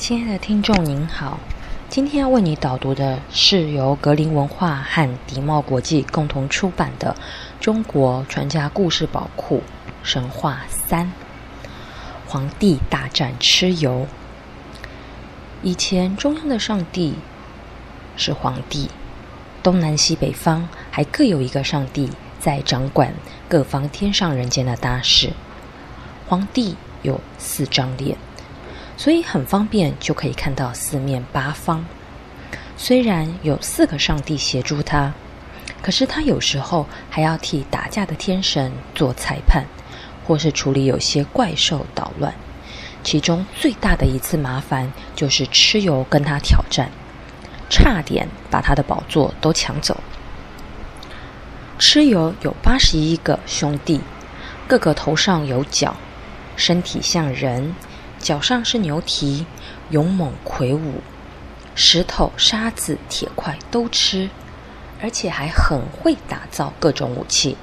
亲爱的听众您好，今天要为你导读的是由格林文化和迪茂国际共同出版的《中国传家故事宝库神话三：皇帝大战蚩尤》。以前中央的上帝是皇帝，东南西北方还各有一个上帝在掌管各方天上人间的大事。皇帝有四张脸。所以很方便，就可以看到四面八方。虽然有四个上帝协助他，可是他有时候还要替打架的天神做裁判，或是处理有些怪兽捣乱。其中最大的一次麻烦，就是蚩尤跟他挑战，差点把他的宝座都抢走。蚩尤有八十一个兄弟，个个头上有角，身体像人。脚上是牛蹄，勇猛魁梧，石头、沙子、铁块都吃，而且还很会打造各种武器。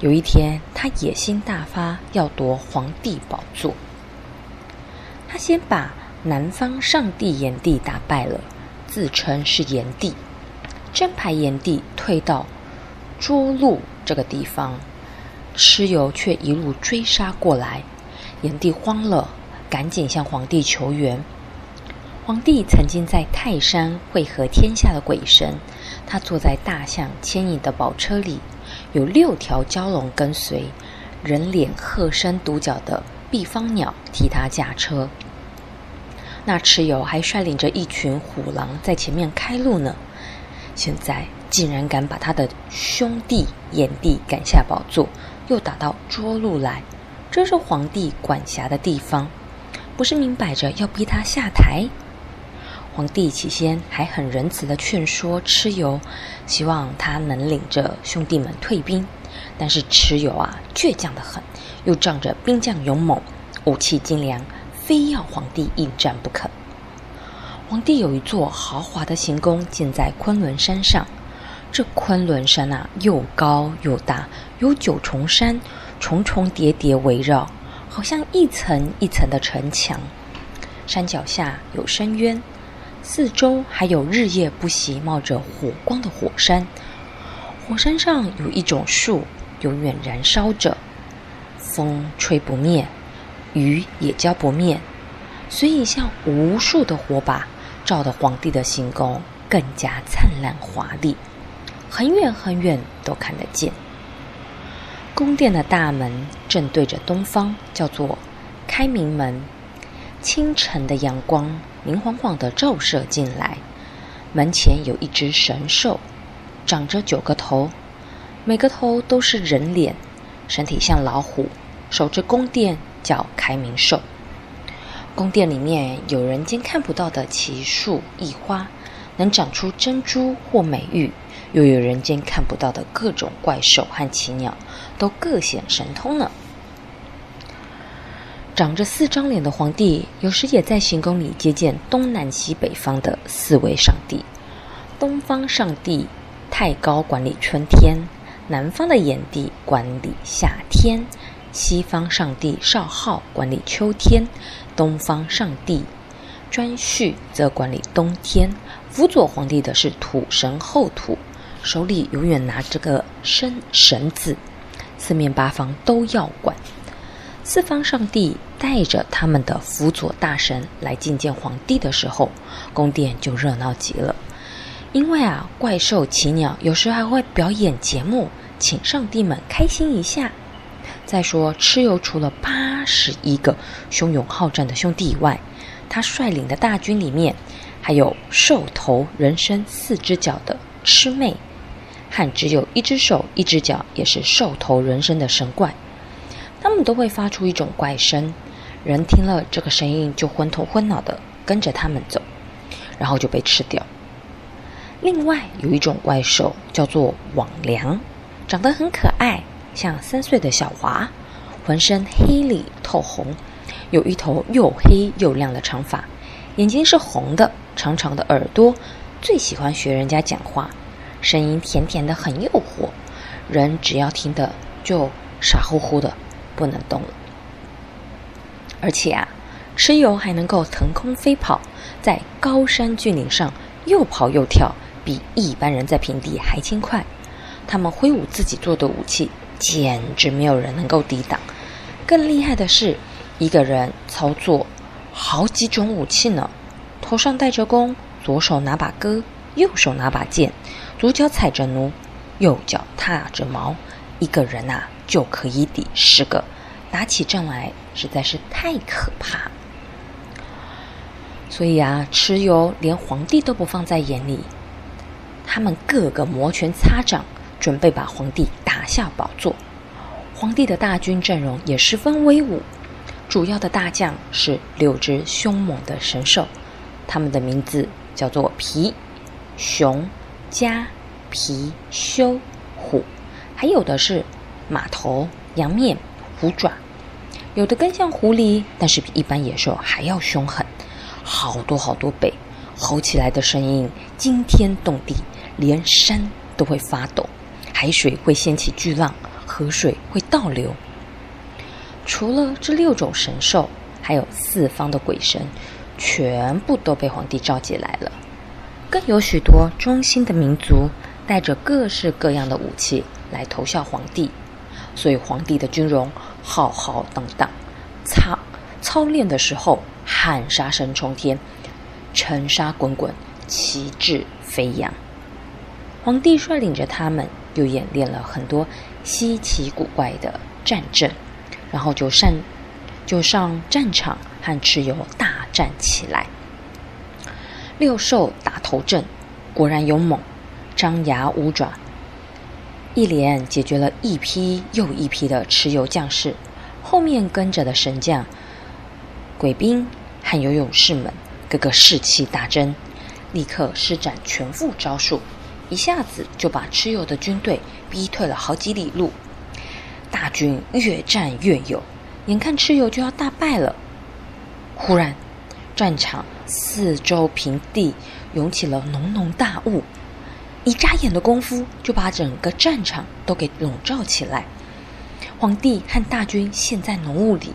有一天，他野心大发，要夺皇帝宝座。他先把南方上帝炎帝打败了，自称是炎帝。真牌炎帝退到涿鹿这个地方，蚩尤却一路追杀过来，炎帝慌了。赶紧向皇帝求援。皇帝曾经在泰山会合天下的鬼神，他坐在大象牵引的宝车里，有六条蛟龙跟随，人脸鹤身独角的毕方鸟替他驾车。那蚩尤还率领着一群虎狼在前面开路呢。现在竟然敢把他的兄弟炎帝赶下宝座，又打到涿鹿来，这是皇帝管辖的地方。不是明摆着要逼他下台？皇帝起先还很仁慈的劝说蚩尤，希望他能领着兄弟们退兵。但是蚩尤啊，倔强的很，又仗着兵将勇猛，武器精良，非要皇帝应战不可。皇帝有一座豪华的行宫建在昆仑山上，这昆仑山啊，又高又大，有九重山，重重叠叠围绕。好像一层一层的城墙，山脚下有深渊，四周还有日夜不息冒着火光的火山。火山上有一种树，永远燃烧着，风吹不灭，雨也浇不灭，所以像无数的火把，照得皇帝的行宫更加灿烂华丽，很远很远都看得见。宫殿的大门正对着东方，叫做开明门。清晨的阳光明晃晃的照射进来，门前有一只神兽，长着九个头，每个头都是人脸，身体像老虎，守着宫殿，叫开明兽。宫殿里面有人间看不到的奇树异花，能长出珍珠或美玉。又有人间看不到的各种怪兽和奇鸟，都各显神通呢。长着四张脸的皇帝，有时也在行宫里接见东南西北方的四位上帝。东方上帝太高管理春天，南方的炎帝管理夏天，西方上帝少昊管理秋天，东方上帝颛顼则管理冬天。辅佐皇帝的是土神后土。手里永远拿着个生绳子，四面八方都要管。四方上帝带着他们的辅佐大神来觐见皇帝的时候，宫殿就热闹极了。因为啊，怪兽奇鸟有时还会表演节目，请上帝们开心一下。再说，蚩尤除了八十一个汹涌好战的兄弟以外，他率领的大军里面还有兽头人身四只脚的魑魅。和只有一只手、一只脚，也是兽头人身的神怪，他们都会发出一种怪声，人听了这个声音就昏头昏脑的跟着他们走，然后就被吃掉。另外有一种怪兽叫做魍魉，长得很可爱，像三岁的小娃，浑身黑里透红，有一头又黑又亮的长发，眼睛是红的，长长的耳朵，最喜欢学人家讲话。声音甜甜的，很诱惑，人只要听的就傻乎乎的，不能动了。而且啊，蚩尤还能够腾空飞跑，在高山峻岭上又跑又跳，比一般人在平地还轻快。他们挥舞自己做的武器，简直没有人能够抵挡。更厉害的是，一个人操作好几种武器呢。头上戴着弓，左手拿把戈，右手拿把剑，左脚踩着弩，右脚踏着矛，一个人呐就可以抵十个，打起仗来实在是太可怕。所以啊，蚩尤连皇帝都不放在眼里，他们个个摩拳擦掌，准备把皇帝打下宝座。皇帝的大军阵容也十分威武，主要的大将是六只凶猛的神兽。他们的名字叫做皮、熊、家、皮、修、虎，还有的是马头、羊面、虎爪，有的更像狐狸，但是比一般野兽还要凶狠，好多好多倍，吼起来的声音惊天动地，连山都会发抖，海水会掀起巨浪，河水会倒流。除了这六种神兽，还有四方的鬼神。全部都被皇帝召集来了，更有许多忠心的民族带着各式各样的武器来投效皇帝，所以皇帝的军容浩浩荡荡，操操练的时候喊杀声冲天，尘沙滚滚，旗帜飞扬。皇帝率领着他们又演练了很多稀奇古怪的战阵，然后就上就上战场和蚩尤大。站起来，六兽打头阵，果然勇猛，张牙舞爪，一连解决了一批又一批的蚩尤将士。后面跟着的神将、鬼兵和游勇士们，个个士气大增，立刻施展全副招数，一下子就把蚩尤的军队逼退了好几里路。大军越战越勇，眼看蚩尤就要大败了，忽然。战场四周平地涌起了浓浓大雾，一眨眼的功夫就把整个战场都给笼罩起来。皇帝和大军陷在浓雾里，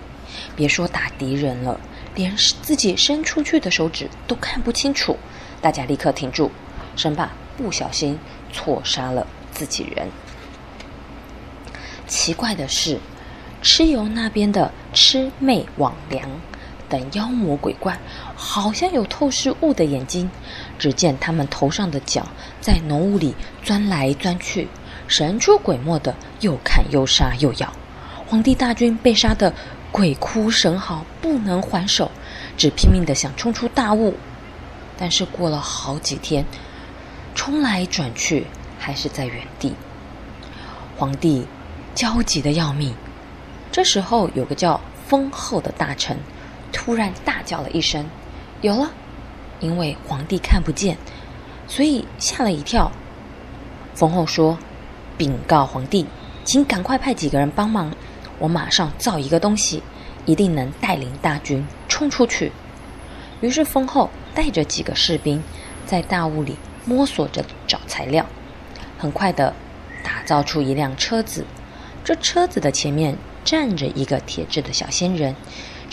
别说打敌人了，连自己伸出去的手指都看不清楚。大家立刻停住，生怕不小心错杀了自己人。奇怪的是，蚩尤那边的魑魅魍魉。等妖魔鬼怪，好像有透视物的眼睛。只见他们头上的角在浓雾里钻来钻去，神出鬼没的，又砍又杀又咬。皇帝大军被杀得鬼哭神嚎，不能还手，只拼命的想冲出大雾。但是过了好几天，冲来转去，还是在原地。皇帝焦急的要命。这时候，有个叫封后的大臣。突然大叫了一声：“有了！”因为皇帝看不见，所以吓了一跳。冯后说：“禀告皇帝，请赶快派几个人帮忙，我马上造一个东西，一定能带领大军冲出去。”于是封后带着几个士兵在大雾里摸索着找材料，很快的打造出一辆车子。这车子的前面站着一个铁制的小仙人。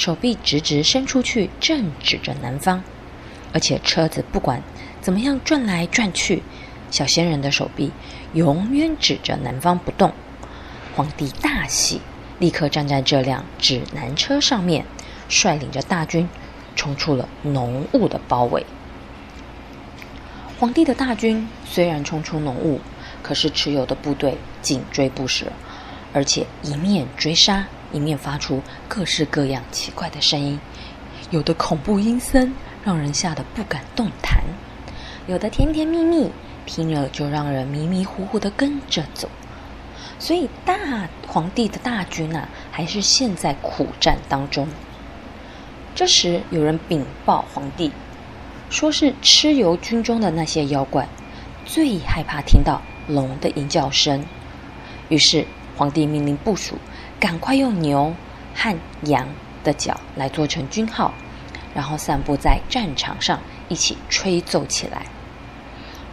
手臂直直伸出去，正指着南方，而且车子不管怎么样转来转去，小仙人的手臂永远指着南方不动。皇帝大喜，立刻站在这辆指南车上面，率领着大军冲出了浓雾的包围。皇帝的大军虽然冲出浓雾，可是蚩尤的部队紧追不舍，而且一面追杀。一面发出各式各样奇怪的声音，有的恐怖阴森，让人吓得不敢动弹；有的甜甜蜜蜜，听了就让人迷迷糊糊的跟着走。所以大皇帝的大军啊，还是陷在苦战当中。这时有人禀报皇帝，说是蚩尤军中的那些妖怪最害怕听到龙的吟叫声，于是皇帝命令部署。赶快用牛和羊的角来做成军号，然后散布在战场上，一起吹奏起来。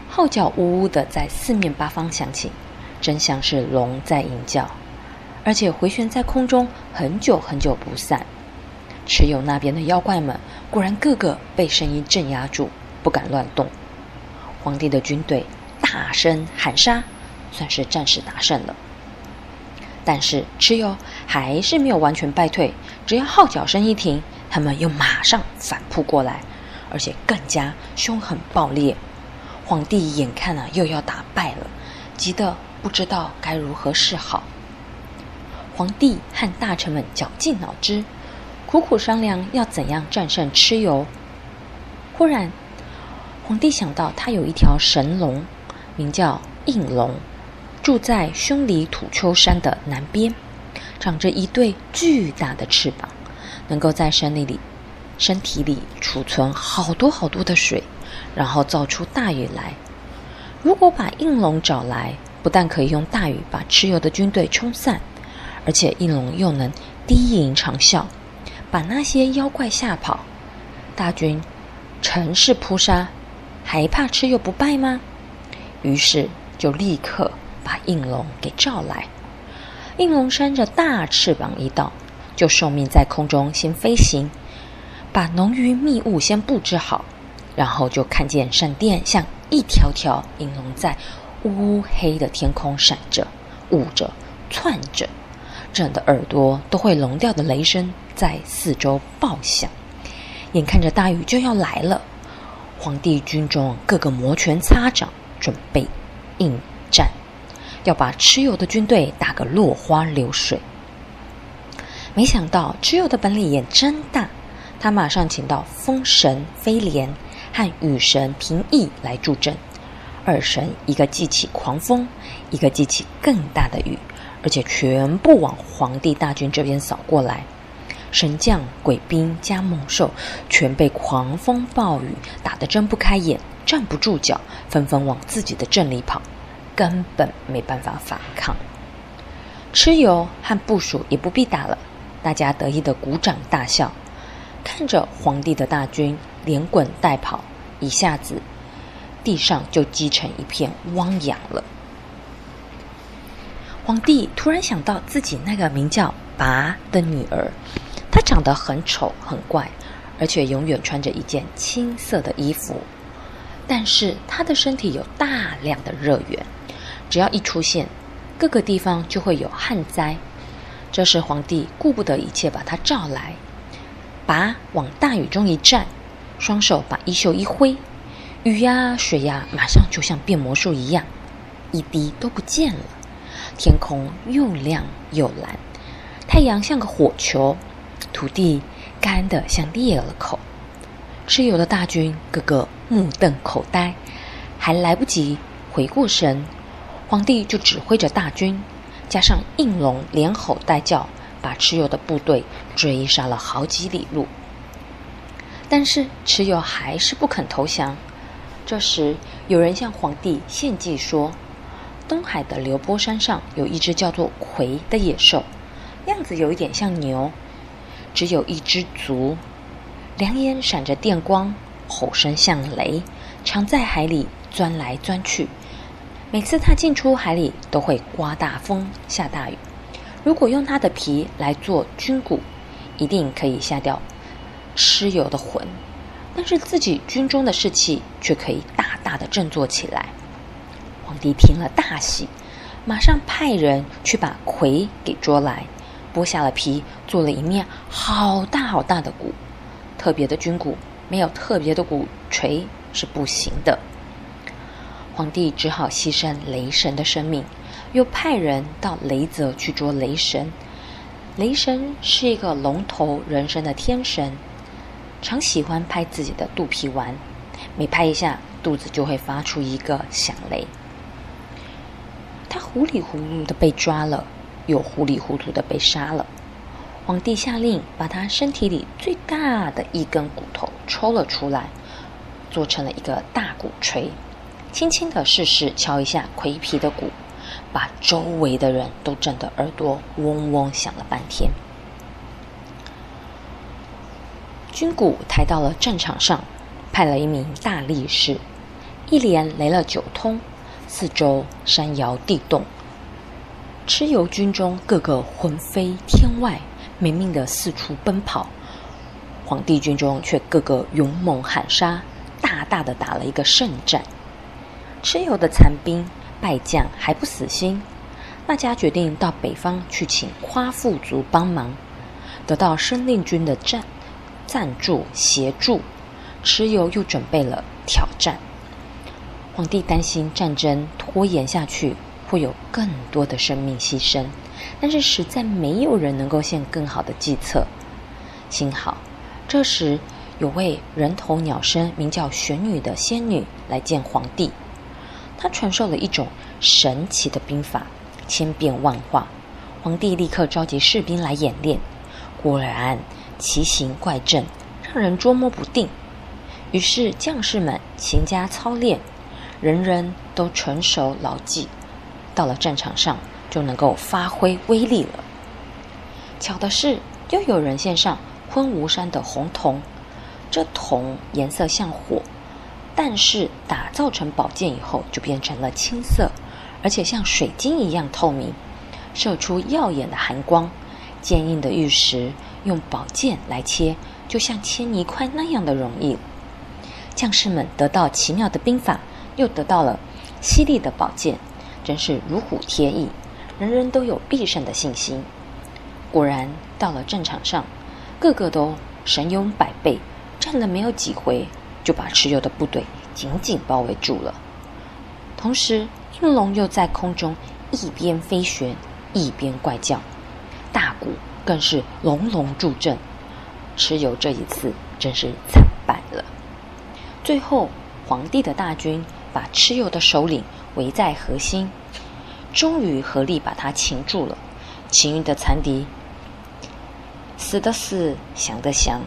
号角呜呜的在四面八方响起，真像是龙在吟叫，而且回旋在空中很久很久不散。蚩尤那边的妖怪们果然个个被声音镇压住，不敢乱动。皇帝的军队大声喊杀，算是暂时打胜了。但是蚩尤还是没有完全败退，只要号角声一停，他们又马上反扑过来，而且更加凶狠暴烈。皇帝眼看啊又要打败了，急得不知道该如何是好。皇帝和大臣们绞尽脑汁，苦苦商量要怎样战胜蚩尤。忽然，皇帝想到他有一条神龙，名叫应龙，住在匈里土丘山的南边，长着一对巨大的翅膀，能够在身体里身体里储存好多好多的水。然后造出大雨来。如果把应龙找来，不但可以用大雨把蚩尤的军队冲散，而且应龙又能低吟长啸，把那些妖怪吓跑。大军乘势扑杀，还怕蚩尤不败吗？于是就立刻把应龙给召来。应龙扇着大翅膀一到，就受命在空中先飞行，把浓云密雾先布置好。然后就看见闪电像一条条银龙在乌黑的天空闪着、舞着、窜着，震得耳朵都会聋掉的雷声在四周爆响。眼看着大雨就要来了，皇帝军中个个摩拳擦掌，准备应战，要把蚩尤的军队打个落花流水。没想到蚩尤的本领也真大，他马上请到风神飞廉。和雨神平易来助阵，二神一个记起狂风，一个记起更大的雨，而且全部往皇帝大军这边扫过来。神将、鬼兵加猛兽，全被狂风暴雨打得睁不开眼、站不住脚，纷纷往自己的阵里跑，根本没办法反抗。蚩尤和部属也不必打了，大家得意的鼓掌大笑，看着皇帝的大军。连滚带跑，一下子地上就积成一片汪洋了。皇帝突然想到自己那个名叫拔的女儿，她长得很丑很怪，而且永远穿着一件青色的衣服，但是她的身体有大量的热源，只要一出现，各个地方就会有旱灾。这时皇帝顾不得一切，把他召来，拔往大雨中一站。双手把衣袖一挥，雨呀水呀，马上就像变魔术一样，一滴都不见了。天空又亮又蓝，太阳像个火球，土地干得像裂了口。蚩尤的大军个个目瞪口呆，还来不及回过神，皇帝就指挥着大军，加上应龙连吼带叫，把蚩尤的部队追杀了好几里路。但是蚩尤还是不肯投降。这时，有人向皇帝献计说，东海的流波山上有一只叫做魁的野兽，样子有一点像牛，只有一只足，两眼闪着电光，吼声像雷，常在海里钻来钻去。每次它进出海里，都会刮大风、下大雨。如果用它的皮来做军鼓，一定可以下掉。蚩尤的魂，但是自己军中的士气却可以大大的振作起来。皇帝听了大喜，马上派人去把魁给捉来，剥下了皮，做了一面好大好大的鼓。特别的军鼓，没有特别的鼓槌是不行的。皇帝只好牺牲雷神的生命，又派人到雷泽去捉雷神。雷神是一个龙头人身的天神。常喜欢拍自己的肚皮玩，每拍一下，肚子就会发出一个响雷。他糊里糊涂的被抓了，又糊里糊涂的被杀了。皇帝下令把他身体里最大的一根骨头抽了出来，做成了一个大鼓槌，轻轻的试试敲一下葵皮的鼓，把周围的人都震得耳朵嗡嗡响了半天。军鼓抬到了战场上，派了一名大力士，一连擂了九通，四周山摇地动。蚩尤军中个个魂飞天外，没命的四处奔跑，皇帝军中却个个勇猛喊杀，大大的打了一个胜战。蚩尤的残兵败将还不死心，大家决定到北方去请夸父族帮忙，得到申令军的赞赞助协助，蚩尤又准备了挑战。皇帝担心战争拖延下去会有更多的生命牺牲，但是实在没有人能够献更好的计策。幸好这时有位人头鸟身、名叫玄女的仙女来见皇帝。他传授了一种神奇的兵法，千变万化。皇帝立刻召集士兵来演练，果然奇形怪阵，让人捉摸不定。于是将士们勤加操练，人人都纯熟牢记，到了战场上就能够发挥威力了。巧的是，又有人献上昆吾山的红铜，这铜颜色像火。但是打造成宝剑以后，就变成了青色，而且像水晶一样透明，射出耀眼的寒光。坚硬的玉石用宝剑来切，就像切泥块那样的容易。将士们得到奇妙的兵法，又得到了犀利的宝剑，真是如虎添翼，人人都有必胜的信心。果然，到了战场上，个个都神勇百倍，战了没有几回。就把蚩尤的部队紧紧包围住了。同时，应龙又在空中一边飞旋，一边怪叫，大鼓更是隆隆助阵。蚩尤这一次真是惨败了。最后，皇帝的大军把蚩尤的首领围在核心，终于合力把他擒住了。其余的残敌死的死，降的降。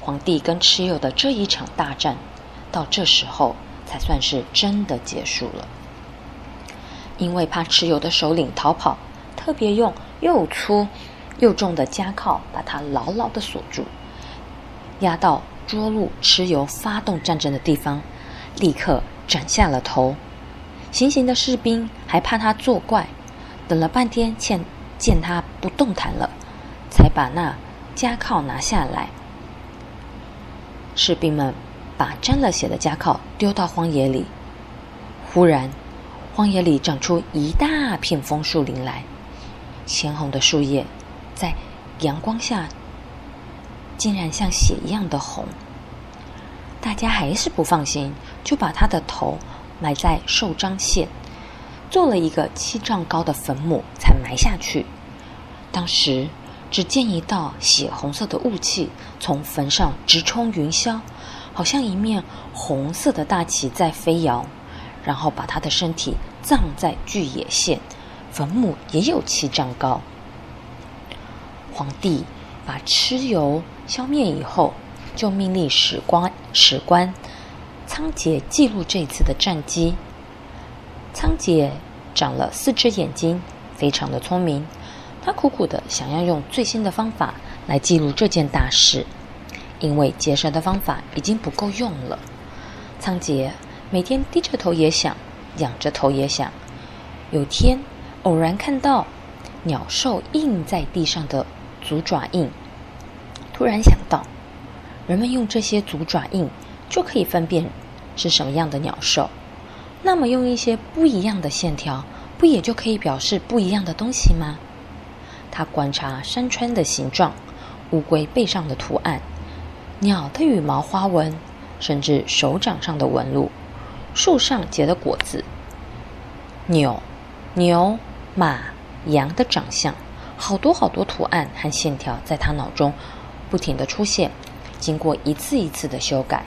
皇帝跟蚩尤的这一场大战，到这时候才算是真的结束了。因为怕蚩尤的首领逃跑，特别用又粗又重的枷铐把他牢牢的锁住，压到捉录蚩尤发动战争的地方，立刻斩下了头。行刑的士兵还怕他作怪，等了半天，见见他不动弹了，才把那枷铐拿下来。士兵们把沾了血的夹铐丢到荒野里。忽然，荒野里长出一大片枫树林来，鲜红的树叶在阳光下竟然像血一样的红。大家还是不放心，就把他的头埋在寿张县，做了一个七丈高的坟墓，才埋下去。当时。只见一道血红色的雾气从坟上直冲云霄，好像一面红色的大旗在飞扬。然后把他的身体葬在巨野县，坟墓也有七丈高。皇帝把蚩尤消灭以后，就命令史官史官仓颉记录这次的战绩。仓颉长了四只眼睛，非常的聪明。他苦苦的想要用最新的方法来记录这件大事，因为结舌的方法已经不够用了。仓颉每天低着头也想，仰着头也想。有天偶然看到鸟兽印在地上的足爪印，突然想到，人们用这些足爪印就可以分辨是什么样的鸟兽，那么用一些不一样的线条，不也就可以表示不一样的东西吗？他观察山川的形状、乌龟背上的图案、鸟的羽毛花纹，甚至手掌上的纹路、树上结的果子、牛、牛、马、羊的长相，好多好多图案和线条在他脑中不停的出现。经过一次一次的修改，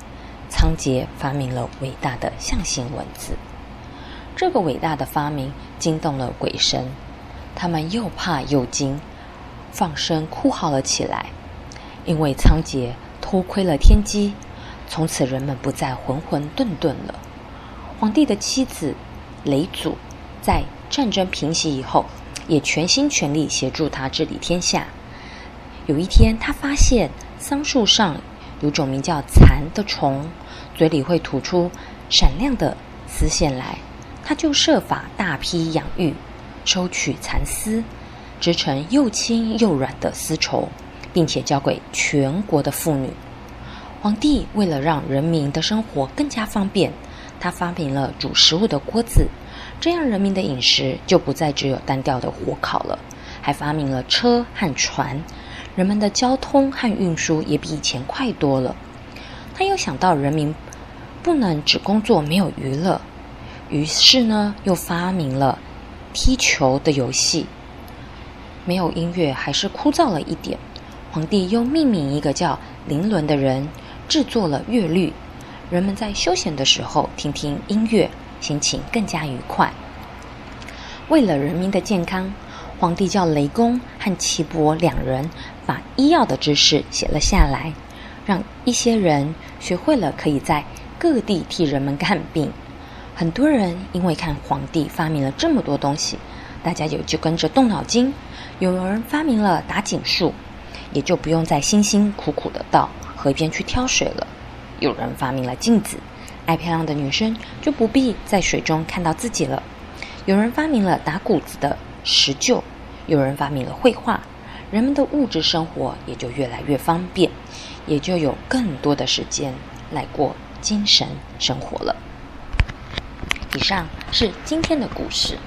仓颉发明了伟大的象形文字。这个伟大的发明惊动了鬼神。他们又怕又惊，放声哭嚎了起来。因为仓颉偷窥了天机，从此人们不再浑浑沌沌了。皇帝的妻子雷祖在战争平息以后，也全心全力协助他治理天下。有一天，他发现桑树上有种名叫蚕的虫，嘴里会吐出闪亮的丝线来，他就设法大批养育。收取蚕丝，织成又轻又软的丝绸，并且交给全国的妇女。皇帝为了让人民的生活更加方便，他发明了煮食物的锅子，这样人民的饮食就不再只有单调的火烤了。还发明了车和船，人们的交通和运输也比以前快多了。他又想到人民不能只工作没有娱乐，于是呢又发明了踢球的游戏。没有音乐还是枯燥了一点，皇帝又命名一个叫林伦的人制作了乐律，人们在休闲的时候听听音乐，心情更加愉快。为了人民的健康。皇帝叫雷公和岐伯两人把医药的知识写了下来，让一些人学会了可以在各地替人们看病。很多人因为看皇帝发明了这么多东西，大家也就跟着动脑筋。有人发明了打井术，也就不用再辛辛苦苦的到河边去挑水了。有人发明了镜子，爱漂亮的女生就不必在水中看到自己了。有人发明了打谷子的石臼。有人发明了绘画，人们的物质生活也就越来越方便，也就有更多的时间来过精神生活了。以上是今天的故事。